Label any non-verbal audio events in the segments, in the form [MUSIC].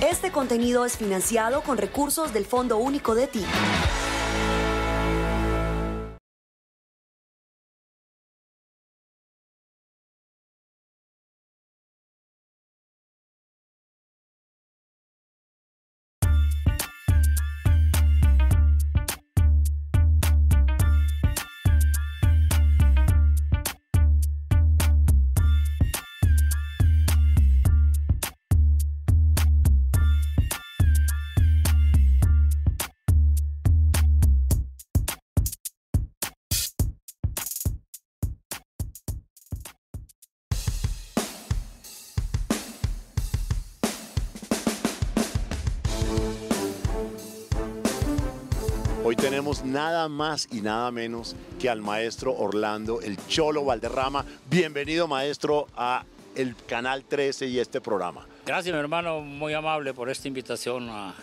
Este contenido es financiado con recursos del Fondo Único de Ti. Tenemos nada más y nada menos que al maestro Orlando, el Cholo Valderrama. Bienvenido, maestro, a el Canal 13 y este programa. Gracias, mi hermano, muy amable por esta invitación a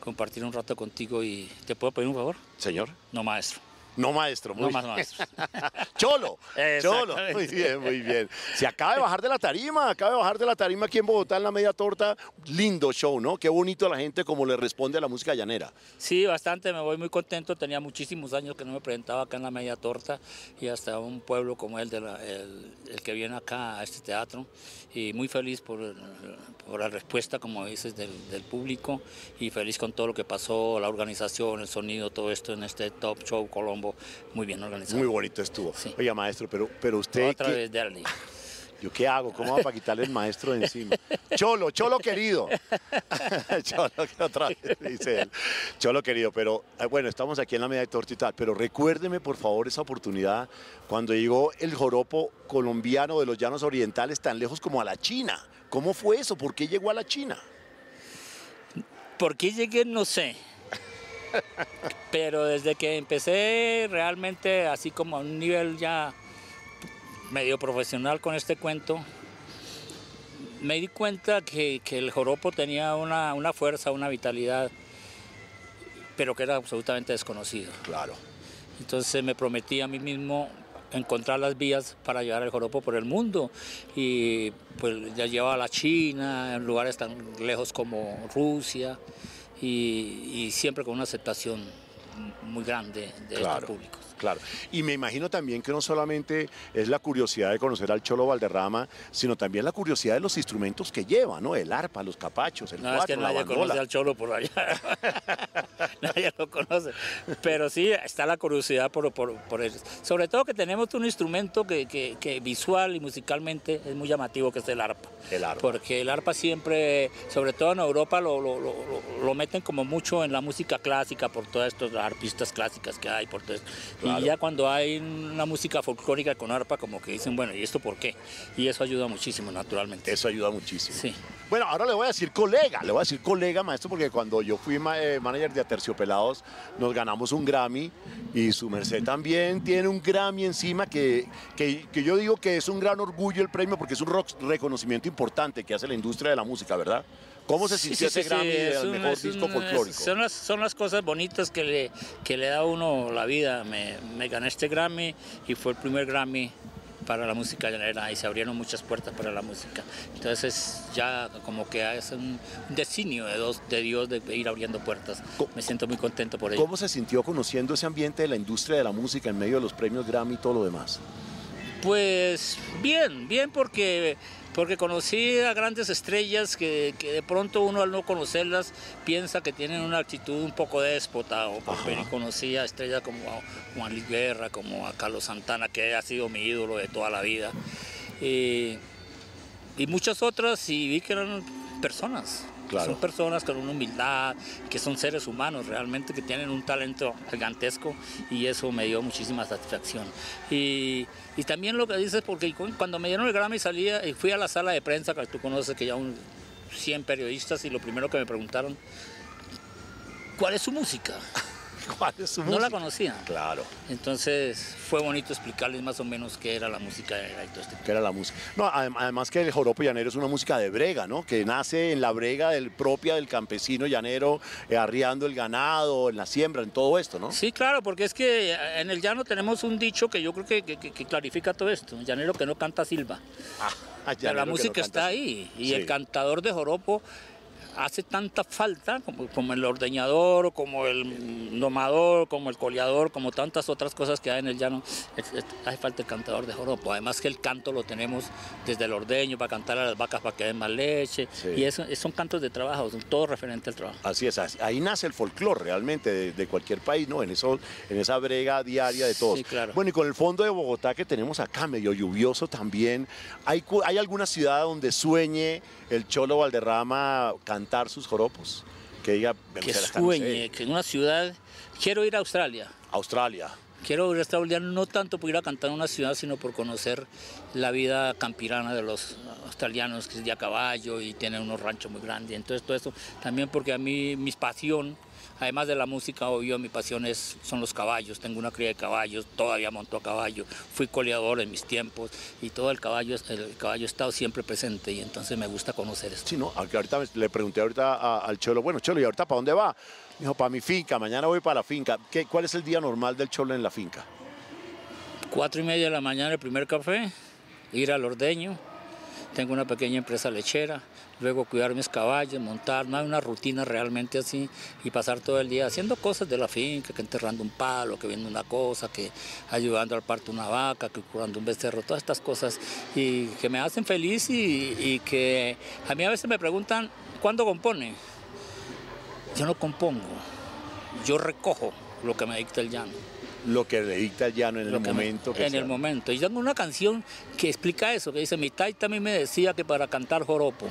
compartir un rato contigo y ¿te puedo pedir un favor? Señor. No, maestro. No maestro, muy No más maestro. [LAUGHS] Cholo, Cholo. Muy bien, muy bien. Se acaba de bajar de la tarima, acaba de bajar de la tarima aquí en Bogotá en la media torta. Lindo show, ¿no? Qué bonito la gente como le responde a la música llanera. Sí, bastante, me voy muy contento. Tenía muchísimos años que no me presentaba acá en la Media Torta y hasta un pueblo como el, de la- el, el que viene acá a este teatro. Y muy feliz por, por la respuesta, como dices, del, del público y feliz con todo lo que pasó, la organización, el sonido, todo esto en este Top Show Colombo. Muy bien organizado. Muy bonito estuvo. Sí. Oiga, maestro, pero, pero usted... Otra ¿qué- vez, Darly. ¿Yo qué hago? ¿Cómo va para quitarle el maestro de encima? Cholo, Cholo querido. [LAUGHS] Cholo, otra vez dice él. Cholo querido, pero eh, bueno, estamos aquí en la media de torta y tal, pero recuérdeme por favor esa oportunidad cuando llegó el joropo colombiano de los llanos orientales tan lejos como a la China. ¿Cómo fue eso? ¿Por qué llegó a la China? ¿Por qué llegué? No sé. Pero desde que empecé realmente así como a un nivel ya medio profesional con este cuento, me di cuenta que, que el joropo tenía una, una fuerza, una vitalidad, pero que era absolutamente desconocido. Claro. Entonces me prometí a mí mismo encontrar las vías para llevar el joropo por el mundo y pues ya llevaba a la China, en lugares tan lejos como Rusia y, y siempre con una aceptación muy grande de Claro. estos públicos. Claro. Y me imagino también que no solamente es la curiosidad de conocer al Cholo Valderrama, sino también la curiosidad de los instrumentos que lleva, ¿no? El arpa, los capachos, el No es cuatro, que la nadie bandola. conoce al Cholo por allá. [LAUGHS] nadie lo conoce. Pero sí está la curiosidad por, por, por eso. Sobre todo que tenemos un instrumento que, que- que visual y musicalmente es muy llamativo, que es el arpa. El arpa. Porque el arpa siempre, sobre todo en Europa, lo, lo- lo- lo- lo meten como mucho en la música clásica por todas estas arpistas clásicas que hay. Por todo esto. Claro. Y ya cuando hay una música folclórica con arpa, como que dicen, bueno, ¿y esto por qué? Y eso ayuda muchísimo, naturalmente. Eso ayuda muchísimo. Sí. Bueno, ahora le voy a decir colega, le voy a decir colega, maestro, porque cuando yo fui ma- eh, manager de Aterciopelados, nos ganamos un Grammy y su merced también tiene un Grammy encima que, que, que yo digo que es un gran orgullo el premio porque es un rock- reconocimiento importante que hace la industria de la música, ¿verdad? ¿Cómo se Sí, sintió sí, ese sí, Grammy es del un- mejor es disco un- folclórico? Son las, son las cosas bonitas que le, que le da a uno la vida. Me, me gané este Grammy y fue el primer Grammy para la música llanera y se abrieron muchas puertas para la música. Entonces ya como que es un designio de, dos, de Dios de ir abriendo puertas. Me siento muy contento por ello. ¿Cómo se sintió conociendo ese ambiente de la industria de la música en medio de los premios Grammy y todo lo demás? Pues bien, bien porque, porque conocí a grandes estrellas que, que de pronto uno al no conocerlas piensa que tienen una actitud un poco déspota. O conocí a estrellas como a Juan Luis Guerra, como a Carlos Santana, que ha sido mi ídolo de toda la vida. Y, y muchas otras y vi que eran personas. Son personas con una humildad, que son seres humanos realmente, que tienen un talento gigantesco y eso me dio muchísima satisfacción. Y, y también lo que dices, porque cu- cuando me dieron el Grammy salía y fui a la sala de prensa, que tú conoces que ya un 100 periodistas y lo primero que me preguntaron, ¿cuál es su música? [LAUGHS] ¿Cuál es su No la música? conocía. Claro. Entonces fue bonito explicarles más o menos qué era la música de y todo este que era la música. No, adem- además que el joropo llanero es una música de brega, ¿no? Que nace en la brega del, propia del campesino llanero, eh, arriando el ganado, en la siembra, en todo esto, ¿no? Sí, claro, porque es que en el llano tenemos un dicho que yo creo que, que- clarifica todo esto. Un llanero que no canta silba. Ah, [LAUGHS] Pero la no música está ahí. Y Sí. el cantador de joropo hace tanta falta como, como el ordeñador, como el domador, como el coleador, como tantas otras cosas que hay en el llano. Hace falta el cantador de joropo. Además que el canto lo tenemos desde el ordeño para cantar a las vacas para que den más leche. Sí. Y eso, son cantos de trabajo, son todo referente al trabajo. Así es, ahí nace el folclore realmente de, de cualquier país, ¿no? En, eso, en esa brega diaria de todos. Sí, claro. Bueno, y con el fondo de Bogotá que tenemos acá, medio lluvioso también, ¿hay, ¿hay alguna ciudad donde sueñe el Cholo Valderrama sus joropos? Que diga, Que "Me gusta la no sé, sueñe, que en una ciudad... Quiero ir a Australia. Australia. Quiero ir a Australia no tanto por ir a cantar en una ciudad, sino por conocer la vida campirana de los australianos, que es de a caballo y tienen unos ranchos muy grandes. Entonces todo eso, también porque a mí mi pasión, además de la música, obvio, mi pasión es, son los caballos. Tengo una cría de caballos, todavía monto a caballo. Fui coleador en mis tiempos y todo el caballo, el caballo ha estado siempre presente y entonces me gusta conocer esto. Sí, ¿no? Ahorita le pregunté ahorita a- al Cholo, bueno, Cholo, ¿y ahorita para dónde va? Me dijo, para mi finca, mañana voy para la finca. ¿Qué, ¿Cuál es el día normal del Cholo en la finca? Cuatro y media de la mañana el primer café, ir al ordeño, tengo una pequeña empresa lechera, luego cuidar mis caballos, montar, no hay una rutina realmente así y pasar todo el día haciendo cosas de la finca, que enterrando un palo, que viendo una cosa, que ayudando al parto una vaca, que curando un becerro, todas estas cosas y que me hacen feliz y, y que a mí a veces me preguntan, ¿cuándo compone? Yo no compongo, yo recojo lo que me dicta el llano. Lo que le dicta el llano en el que me- momento que en sea. el momento. Y tengo una canción que explica eso, que dice, mi taita a mí me decía que para cantar joropo,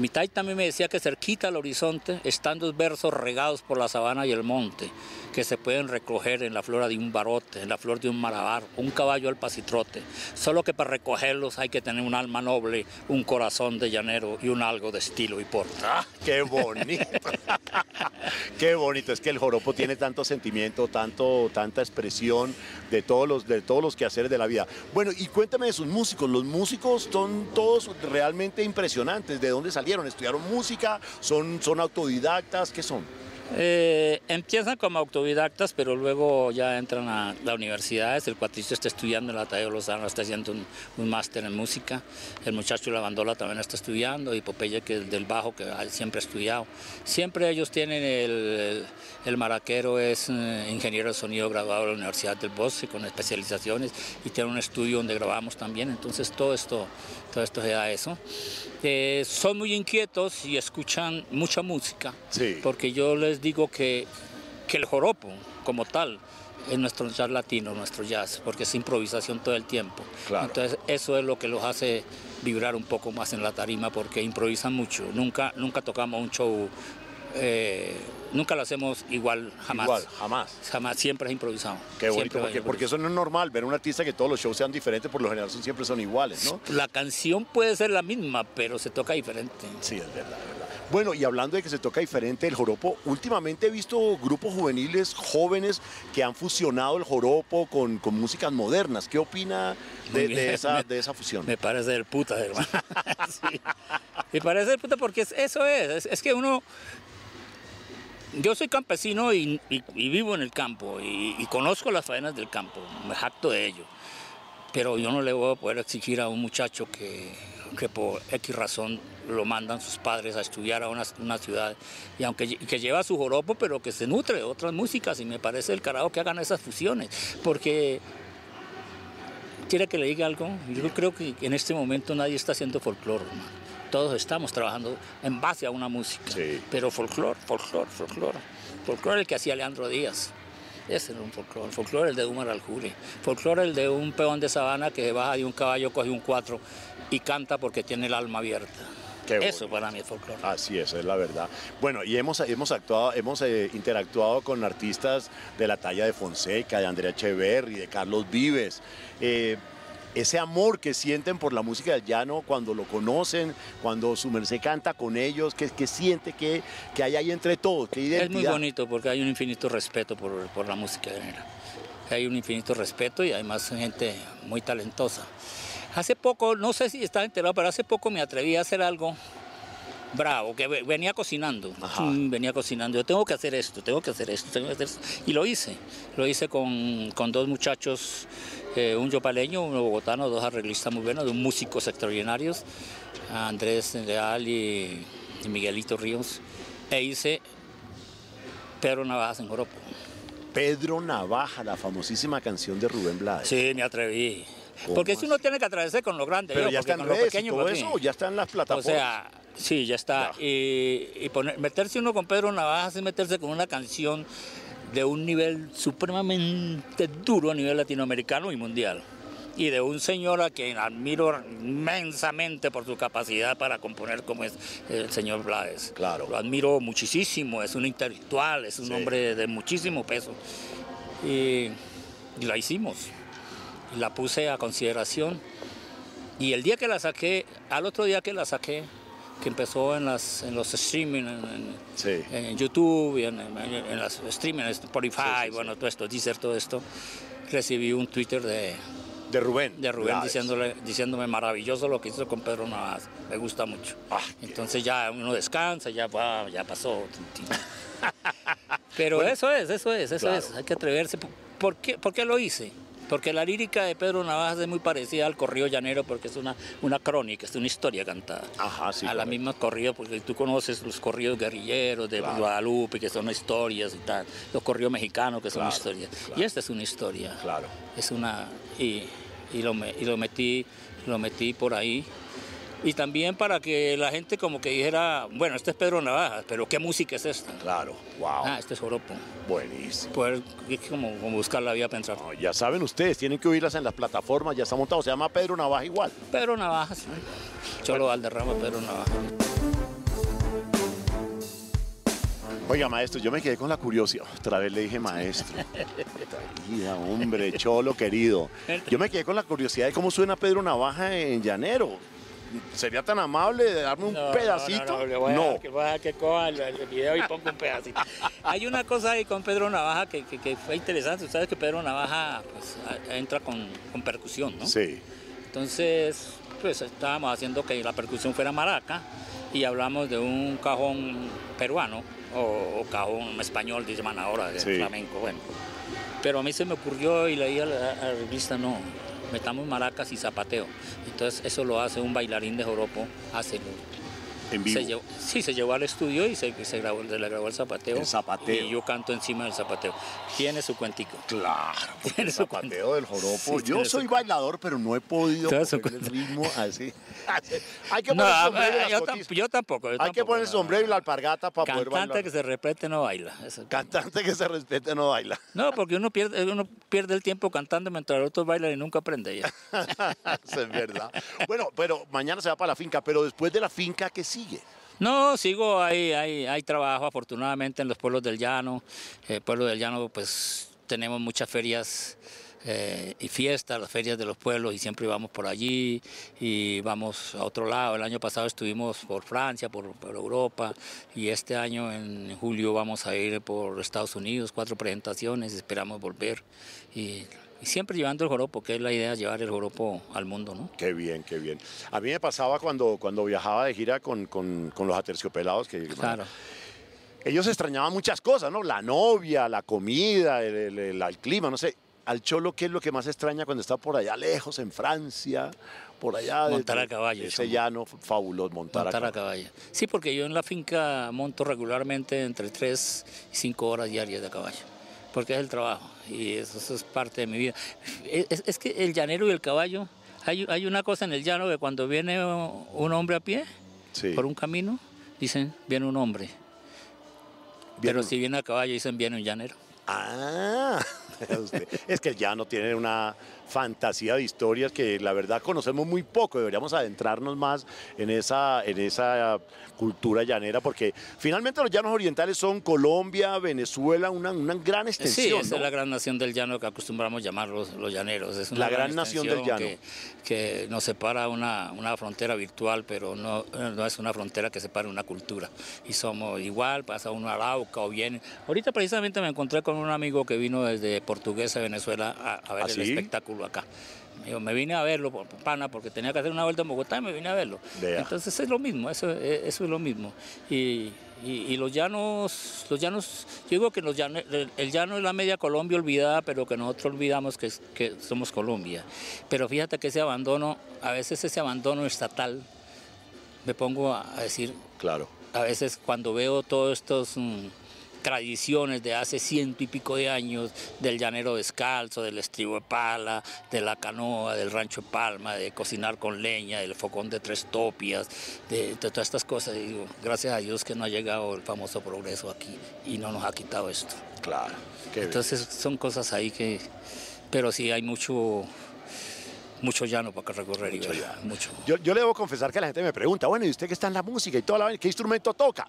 mi taita a mí me decía que cerquita al horizonte están dos versos regados por la sabana y el monte, que se pueden recoger en la flora de un barote, en la flor de un marabar, un caballo al pasitrote. Solo que para recogerlos hay que tener un alma noble, un corazón de llanero y un algo de estilo y porte. ¡Ah, qué bonito! [LAUGHS] qué bonito. Es que el joropo tiene tanto sentimiento, tanto, tanta expresión de todos, los, de todos los quehaceres de la vida. Bueno, y cuéntame de sus músicos. Los músicos son todos realmente impresionantes. ¿De dónde salieron? ¿Estudiaron música? ¿Son, son autodidactas? ¿Qué son? Eh, empiezan como autodidactas, pero luego ya entran a la universidad. El cuatricio está estudiando en la Tadeo Lozano, está haciendo un, un máster en música. El muchacho de la bandola también está estudiando. Y Popeye, que del bajo, que siempre ha estudiado. Siempre ellos tienen el, el, el maraquero, es eh, ingeniero de sonido graduado de la Universidad del Bosque con especializaciones y tiene un estudio donde grabamos también. Entonces todo esto, todo esto se da eso. Eh, son muy inquietos y escuchan mucha música Sí. porque yo les digo que, que el joropo como tal es nuestro jazz latino, nuestro jazz, porque es improvisación todo el tiempo. Claro. Entonces eso es lo que los hace vibrar un poco más en la tarima porque improvisan mucho. Nunca, nunca tocamos un show, eh, nunca lo hacemos igual, jamás. Igual, jamás. Jamás, siempre es improvisado. Qué bonito, Siempre porque, porque eso no es normal, ver un artista que todos los shows sean diferentes, por lo general son, siempre son iguales, ¿no? La canción puede ser la misma, pero se toca diferente. Sí, es verdad, es verdad. Bueno, y hablando de que se toca diferente el joropo, últimamente he visto grupos juveniles jóvenes que han fusionado el joropo con, con músicas modernas. ¿Qué opina de, esa, [LAUGHS] de esa fusión? Me parece del puta, hermano. [LAUGHS] Sí. Me parece del puta porque es- eso es, es, es que uno... Yo soy campesino y, vivo en el campo y, conozco las faenas del campo, me jacto de ello. Pero yo no le voy a poder exigir a un muchacho que, que por X razón lo mandan sus padres a estudiar a una, ciudad y aunque que lleva su joropo, pero que se nutre de otras músicas y me parece el carajo que hagan esas fusiones, porque ¿Quiere que le diga algo? Yo creo que en este momento nadie está haciendo folclore, hermano. Todos estamos trabajando en base a una música. Sí. Pero folclore, folclore, folclore. Folclore el que hacía Leandro Díaz. Ese era un folclore. Folclore el de Umar Aljure. Folclore el de un peón de sabana que se baja de un caballo, coge un cuatro y canta porque tiene el alma abierta. Eso para mí es folclore. Así es, es la verdad. Bueno, y hemos, hemos actuado, hemos eh, interactuado con artistas de la talla de Fonseca, de Andrea Echeverry, de Carlos Vives. Eh, ese amor que sienten por la música del llano cuando lo conocen, cuando su merced canta con ellos, que, que siente que, que hay ahí entre todos, que identidad. Es muy bonito porque hay un infinito respeto por, por la música llanera. Hay un infinito respeto y además gente muy talentosa. Hace poco, no sé si estaba enterado, pero hace poco me atreví a hacer algo bravo, que ve- venía cocinando. Ajá. Mm, Venía cocinando. Yo tengo que hacer esto, tengo que hacer esto, tengo que hacer esto. Y lo hice. Lo hice con, con dos muchachos, eh, un yopaleño, uno bogotano, dos arreglistas muy buenos, dos músicos extraordinarios, Andrés Leal y y Miguelito Ríos, e hice Pedro Navajas en Joropo. Pedro Navaja, la famosísima canción de Rubén Blades. Sí, me atreví. ¿Cómo Porque si uno tiene que atravesar con lo grande, Pero yo, ya está en con lo redes y pequeño, todo pues, eso, ya está en las O plataformas. sea, sí, ya está. Ya. Y, y poner- meterse uno con Pedro Navajas es meterse con una canción de un nivel supremamente duro a nivel latinoamericano y mundial. Y de un señor a quien admiro inmensamente por su capacidad para componer como es el señor Blades. Claro. Lo admiro muchísimo, es un intelectual, es un Sí. hombre de muchísimo peso. Y, y la hicimos. La puse a consideración. Y el día que la saqué, al otro día que la saqué, que empezó en, las, en los streaming, en, en- Sí. en YouTube, y en, en, las streaming, Spotify, Sí, sí, bueno, todo esto, Deezer, todo esto, recibí un Twitter de, De Rubén. de Rubén diciéndole, diciéndome maravilloso lo que hizo con Pedro Navas, me gusta mucho. Ah, Entonces ya uno descansa, ya, va, ya pasó. [LAUGHS] Pero eso es, eso es, eso Claro. es, hay que atreverse. ¿Por qué, ¿Por qué lo hice? Porque la lírica de Pedro Navajas es muy parecida al corrido llanero porque es una, una crónica, es una historia cantada. Ajá, sí, a la misma corrida, porque tú conoces los corridos guerrilleros de Claro. Guadalupe, que son historias y tal, los corridos mexicanos, que son Claro, historias. claro. Y esta es una historia. Claro. Es una. Y, y lo, me- y lo metí, lo metí por ahí. Y también para que la gente como que dijera, bueno, este es Pedro Navajas, pero ¿qué música es esta? Claro. Wow. Ah, este es Joropo. Buenísimo. Poder como, como buscar la vida. No, ya saben ustedes, tienen que oírlas en las plataformas, ya está montado. Se llama Pedro Navaja igual. Pedro Navajas. Cholo Valderrama, Pedro Navajas. Oiga, maestro, yo me quedé con la curiosidad. Otra vez le dije maestro. Mira, hombre, [LAUGHS] cholo querido. Yo me quedé con la curiosidad de cómo suena Pedro Navaja en llanero. ¿Sería tan amable de darme un No, pedacito? No, no, le voy a dejar que, voy a dejar que coja el, el video y ponga un pedacito. Hay una cosa ahí con Pedro Navaja que, que- que fue interesante. Usted sabe que Pedro Navaja pues, entra con, con percusión, ¿no? Sí. Entonces, pues estábamos haciendo que la percusión fuera maraca y hablamos de un cajón peruano o, o cajón español, dicen ahora, de Sí. flamenco, bueno. Pero a mí se me ocurrió y leí a la, a la revista, no, metamos maracas y zapateo. Entonces eso lo hace un bailarín de joropo, hace En vivo. se llevó- sí, se llevó al estudio y se, se grabó, se le grabó el zapateo. El zapateo. Y yo canto encima del zapateo. Tiene su cuentico. Claro, [LAUGHS] Tiene el su zapateo del joropo. Sí, Yo su soy bailador, pero no he podido coger el cuenta. ritmo así. [LAUGHS] Hay que No, poner el sombrero las yo, tam- yo tampoco. yo Hay que poner el no. sombrero y la alpargata para poder Cantante bailar. que se respete no baila. Eso- Cantante que se respete no baila. No, porque uno pierde, uno pierde el tiempo cantando mientras otros bailan y nunca aprende ya. [LAUGHS] Es verdad. Bueno, pero mañana se va para la finca, pero después de la finca, ¿qué No, sigo ahí, hay, hay trabajo afortunadamente en los pueblos del llano. El pueblo del llano, pues tenemos muchas ferias eh, y fiestas, las ferias de los pueblos y siempre vamos por allí y vamos a otro lado. El año pasado estuvimos por Francia, por, por Europa y este año en julio vamos a ir por Estados Unidos, cuatro presentaciones, esperamos volver y, y siempre llevando el joropo, que es la idea, llevar el joropo al mundo, ¿no? Qué bien, qué bien. A mí me pasaba cuando, cuando viajaba de gira con, con- con los aterciopelados, que Claro. ellos extrañaban muchas cosas, ¿no? La novia, la comida, el, el- el- el clima, no sé. Al cholo, ¿qué es lo que más extraña cuando está por allá lejos, en Francia, por allá? de- Montar a caballo, Ese llano fabuloso, montar, Montar a a caballo. caballo. Sí, porque yo en la finca monto regularmente entre 3 y 5 horas diarias de caballo, porque es el trabajo y eso, eso es parte de mi vida. Es, es que el llanero y el caballo, hay, hay una cosa en el llano que cuando viene un hombre a pie Sí. por un camino, dicen, viene un hombre. Pero si viene a caballo, dicen, viene un llanero. Ah, [LAUGHS] usted- es que el llano tiene una fantasía de historias que la verdad conocemos muy poco. Deberíamos adentrarnos más en esa, en esa cultura llanera, porque finalmente los llanos orientales son Colombia, Venezuela, una, una gran Sí, extensión. esa ¿no? es la gran nación del llano que acostumbramos llamar los, los llaneros. Es una La gran nación del llano. Que, que nos separa una, una frontera virtual, pero no, no es una frontera que separe una cultura. Y somos igual, pasa uno a Arauca o viene. Ahorita precisamente me encontré con un amigo que vino desde Portuguesa, Venezuela, a, a ver ¿Ah, el sí? espectáculo acá. Me vine a verlo, por pana, porque tenía que hacer una vuelta en Bogotá y me vine a verlo. Vea. Entonces es lo mismo, eso, eh, eso es lo mismo. Y, y- y los llanos, los llanos, yo digo que los llane- el, el llano es la media Colombia olvidada, pero que nosotros olvidamos que, que somos Colombia. Pero fíjate que ese abandono, a veces ese abandono estatal, me pongo a, a decir, Claro. a veces cuando veo todos estos... mm, tradiciones de hace ciento y pico de años, del llanero descalzo, del estribo de pala, de la canoa, del rancho de palma, de cocinar con leña, del focón de tres topias, de, de todas estas cosas. Y digo, gracias a Dios que no ha llegado el famoso progreso aquí y no nos ha quitado esto. Claro. qué bien. Entonces son cosas ahí que, pero sí hay mucho, mucho llano para que recorrer. llano. mucho. Yo, yo le debo confesar que la gente me pregunta, bueno, ¿y usted que está en la música y toda la vaina, qué instrumento toca?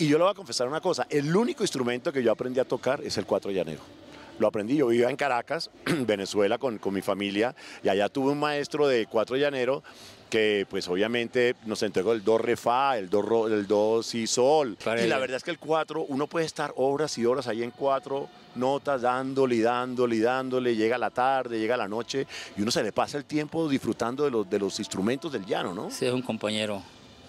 Y yo le voy a confesar una cosa, el único instrumento que yo aprendí a tocar es el cuatro llanero lo aprendí. Yo vivía en Caracas, [CLEARS THROAT] Venezuela, con, con, mi familia, y allá tuve un maestro de 4 de llanero que pues obviamente nos entregó el do re fa, el do, el do si sol. Y la verdad es que el 4, uno puede estar horas y horas ahí en 4 notas, dándole, dándole, dándole, llega la tarde, llega la noche, y uno se le pasa el tiempo disfrutando de los, de los instrumentos del llano, ¿no? Sí, es un compañero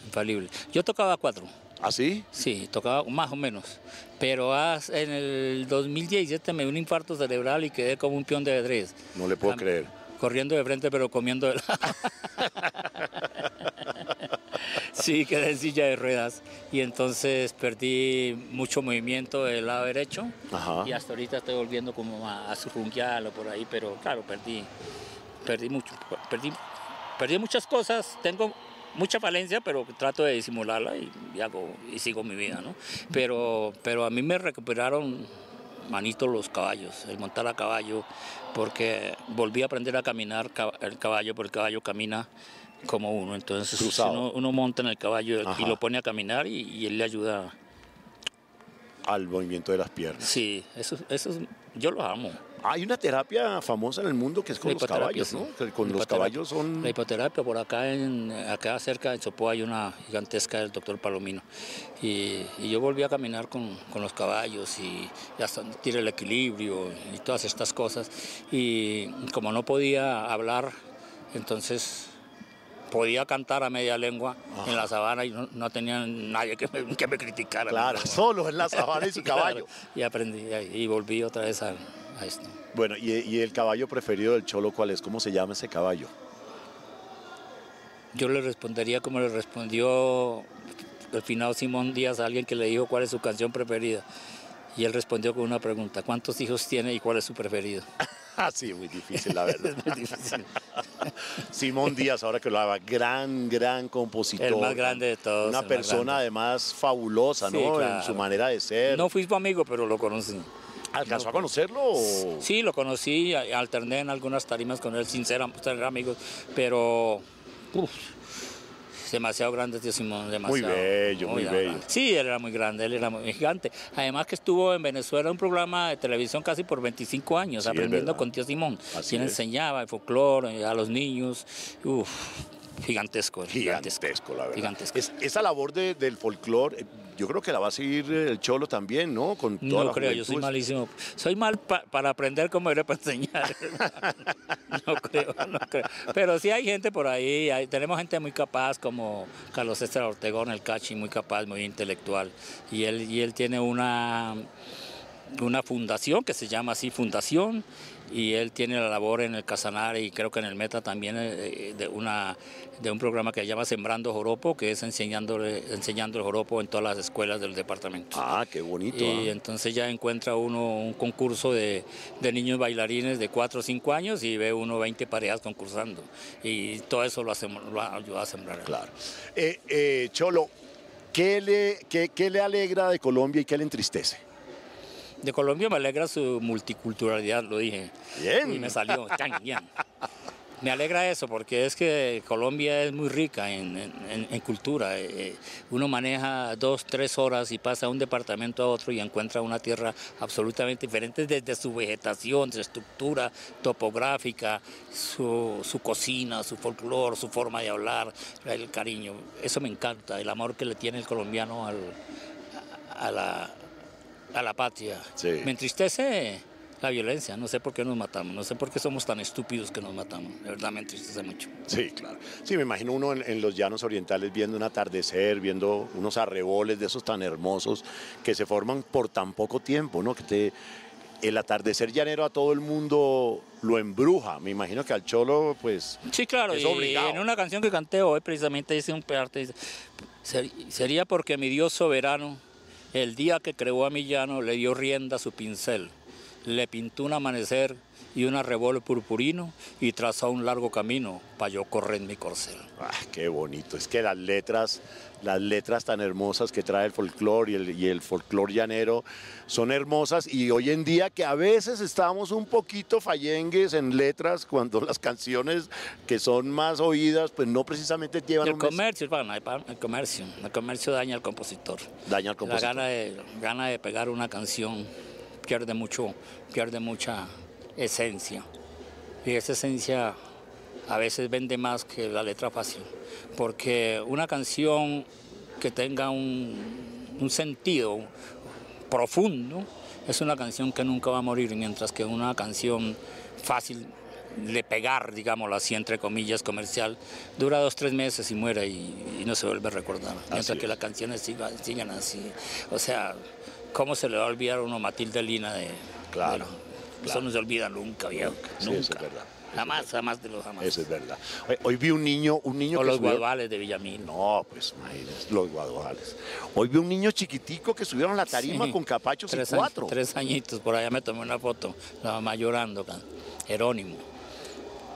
infalible. Yo tocaba 4 ¿Ah, sí? Tocaba más o menos. Pero en el 2017 me dio un infarto cerebral y quedé como un peón de ajedrez. No le puedo creer. Corriendo de frente, pero comiendo de lado. [LAUGHS] sí, quedé en silla de ruedas. Y entonces perdí mucho movimiento del lado derecho. Y hasta ahorita estoy volviendo como a, a o por ahí, pero claro, perdí. Perdí mucho. Perdí, perdí muchas cosas. Tengo mucha falencia, pero trato de disimularla y, y hago y sigo mi vida, ¿no? Pero, pero a mí me recuperaron manito los caballos, el montar a caballo, porque volví a aprender a caminar ca- el caballo, porque el caballo camina como uno, entonces Cruzado. uno, uno monta en el caballo Ajá. y lo pone a caminar y, y él le ayuda. Al movimiento de las piernas. Sí, eso, eso es- yo lo amo. Hay una terapia famosa en el mundo que es con los caballos. ¿no? Con los caballos son... La hipoterapia por acá, en, acá cerca en Sopó hay una gigantesca del doctor Palomino. Y, y yo volví a caminar con, con los caballos y, y hasta tira el equilibrio y todas estas cosas. Y como no podía hablar, entonces podía cantar a media lengua en la sabana y no, no tenía nadie que me, que me criticara. Claro, solo en la sabana y su [LAUGHS] Claro, caballo. Y aprendí y volví otra vez a, a esto. Bueno, y, y el caballo preferido del cholo, ¿cuál es? ¿Cómo se llama ese caballo? Yo le respondería como le respondió el finado Simón Díaz a alguien que le dijo cuál es su canción preferida. Y él respondió con una pregunta, ¿cuántos hijos tiene y cuál es su preferido? [LAUGHS] Ah, sí, muy difícil, la verdad. [LAUGHS] Es muy difícil. [LAUGHS] Simón Díaz, ahora que lo haga, gran, gran compositor. El más grande de todos, Una persona además fabulosa, Sí, ¿no? En su manera de ser. No fui su amigo, pero lo conocí. ¿Alcanzó a conocerlo? o- Sí, lo conocí, alterné en algunas tarimas con él, sin ser, ser amigos, pero uf, demasiado grande este Simón, demasiado. bello, muy bello. Sí, él era muy grande, él era muy gigante. Además que estuvo en Venezuela en un programa de televisión casi por 25 años, Sí, aprendiendo con tío Simón, Así quien es. enseñaba el folclore a los niños. Uf, gigantesco, gigantesco. Gigantesco, la verdad. Gigantesco. Es- esa labor de- del folclore, eh, yo creo que la va a seguir el cholo también, ¿no? Con toda No creo, yo soy malísimo. Soy mal pa- para aprender como era para enseñar. [LAUGHS] no creo, no creo. Pero sí hay gente por ahí, hay- tenemos gente muy capaz como Carlos César Ortegón, el Cachi, muy capaz, muy intelectual. Y él, y él tiene una, una fundación que se llama así Fundación. Y él tiene la labor en el Casanare y creo que en el Meta también eh, de, una, de un programa que se llama Sembrando Joropo, que es enseñándole, enseñando el joropo en todas las escuelas del departamento. Ah, qué bonito. Y ah. entonces ya encuentra uno un concurso de, de niños bailarines de 4 o 5 años y ve uno 20 parejas concursando. Y todo eso lo, hacemos, lo ayuda a sembrar. Claro. Eh, eh, cholo, ¿qué le, qué, qué le alegra de Colombia y qué le entristece? De Colombia me alegra su multiculturalidad, lo dije. Bien. Y me salió. bien. Me alegra eso porque es que Colombia es muy rica en, en- en cultura. Eh, eh, Uno maneja dos, tres horas y pasa de un departamento a otro y encuentra una tierra absolutamente diferente desde su vegetación, su estructura topográfica, su, su cocina, su folclore, su forma de hablar, el cariño. Eso me encanta, el amor que le tiene el colombiano al, a, la, a la patria. Sí. Me entristece la violencia, no sé por qué nos matamos, no sé por qué somos tan estúpidos que nos matamos, de verdad me entristece mucho. Sí, claro. Sí, me imagino uno en, en los llanos orientales viendo un atardecer, viendo unos arreboles de esos tan hermosos que se forman por tan poco tiempo, ¿no? Que te, el atardecer llanero a todo el mundo lo embruja. Me imagino que al cholo, pues. Sí, claro, es y obligado. en una canción que canté hoy, precisamente dice un parte, dice, "Ser- sería porque mi Dios soberano, el día que creó a mi llano, le dio rienda a su pincel, le pintó un amanecer y un arrebol purpurino y trazó un largo camino para yo correr mi corcel. Ah, qué bonito. Es que las letras, las letras tan hermosas que trae el folclore y el, y el folclore llanero son hermosas y hoy en día que a veces estamos un poquito fallengues en letras cuando las canciones que son más oídas pues no precisamente llevan El un comercio, bueno, el comercio, el comercio daña al compositor. daña al La compositor. gana de, gana de pegar una canción pierde mucho, pierde mucha esencia. Y esa esencia a veces vende más que la letra fácil. Porque una canción que tenga un, un sentido profundo es una canción que nunca va a morir, mientras que una canción fácil de pegar, digámoslo así, entre comillas, comercial, dura dos, tres meses y muere y, y no se vuelve a recordar. Mientras es. que las canciones sigan, sigan así. O sea, ¿cómo se le va a olvidar a uno Matilde Lina de... Claro, de- Eso no se olvida nunca, viejo. Sí, nunca. eso es verdad. Jamás, jamás de los jamás. Eso es verdad. Hoy, hoy vi un niño, un niño O que los subió- guaduales de Villamil. No, pues imagínate, los guaduales. Hoy vi un niño chiquitico que subieron la tarima Sí. con capachos tres y cuatro. años- tres añitos, por allá me tomé una foto, la mamá llorando, Jerónimo.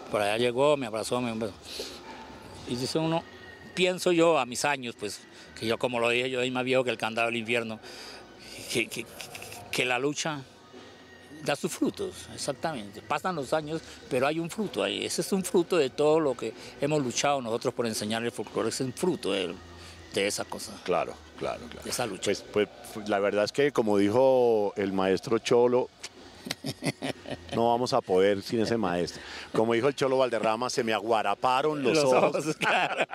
Por allá llegó, me abrazó, me beso. Y dice uno, pienso yo a mis años, pues, que yo como lo dije, yo soy más viejo que el candado del infierno, que, que- que la lucha da sus frutos, exactamente. Pasan los años, pero hay un fruto ahí. Ese es un fruto de todo lo que hemos luchado nosotros por enseñar el folclore, es un fruto de, de esa cosa, Claro, claro, claro. de esa lucha. Pues, pues la verdad es que como dijo el maestro Cholo, [LAUGHS] no vamos a poder sin ese maestro. Como dijo el Cholo Valderrama, se me aguaraparon los, ojos. claro.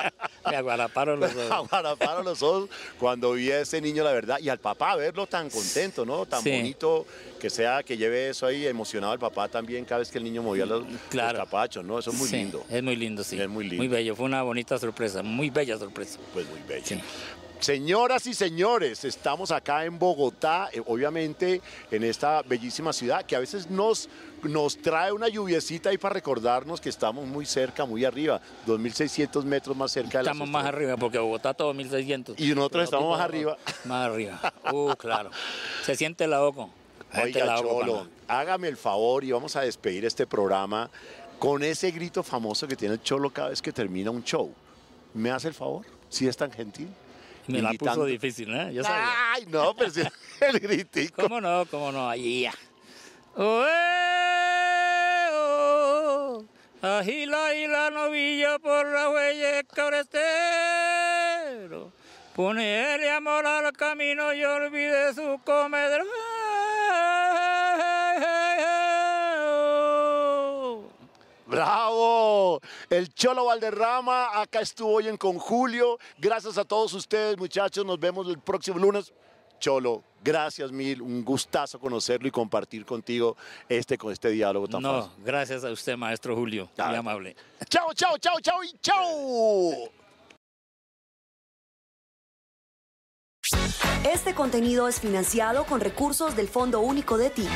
Me aguaraparon los [LAUGHS] ojos. aguaraparon los ojos cuando vi a ese niño, la verdad, y al papá verlo tan contento, ¿no? Tan Sí. bonito que sea, que lleve eso ahí, emocionado el papá también cada vez que el niño movía los, los Claro. capachos, ¿no? Eso es muy Sí, lindo. Es muy lindo, sí. Es muy lindo. Muy bello. Fue una bonita sorpresa, muy bella sorpresa. Pues muy bello. Sí. Señoras y señores, estamos acá en Bogotá, eh, obviamente en esta bellísima ciudad que a veces nos, nos trae una lluviecita ahí para recordarnos que estamos muy cerca, muy arriba, 2.600 metros más cerca de la Estamos más arriba porque Bogotá todo 1600. Y nosotros estamos más arriba. Más arriba. [LAUGHS] Uh, claro. Se siente la oco. Oiga, la Cholo, hágame el favor y vamos a despedir este programa con ese grito famoso que tiene el Cholo cada vez que termina un show. ¿Me hace el favor? Si es tan gentil. Me la puso difícil, ¿eh? Yo sabía. Ay, no, pero si [LAUGHS] el gritico. ¿Cómo no? ¿Cómo no? Ahí ya. Oh, eh, oh, agila y la novilla por la huella cabrestero. Ponerle amor al camino y olvide su comedero. ¡Bravo! El Cholo Valderrama acá estuvo hoy en Con Julio. Gracias a todos ustedes, muchachos. Nos vemos el próximo lunes. Cholo, gracias mil. Un gustazo conocerlo y compartir contigo este, con este diálogo tan No, fácil. gracias a usted, maestro Julio. Muy Ah. amable. Chao, chao, chao, chao y chao. Este contenido es financiado con recursos del Fondo Único de Ti.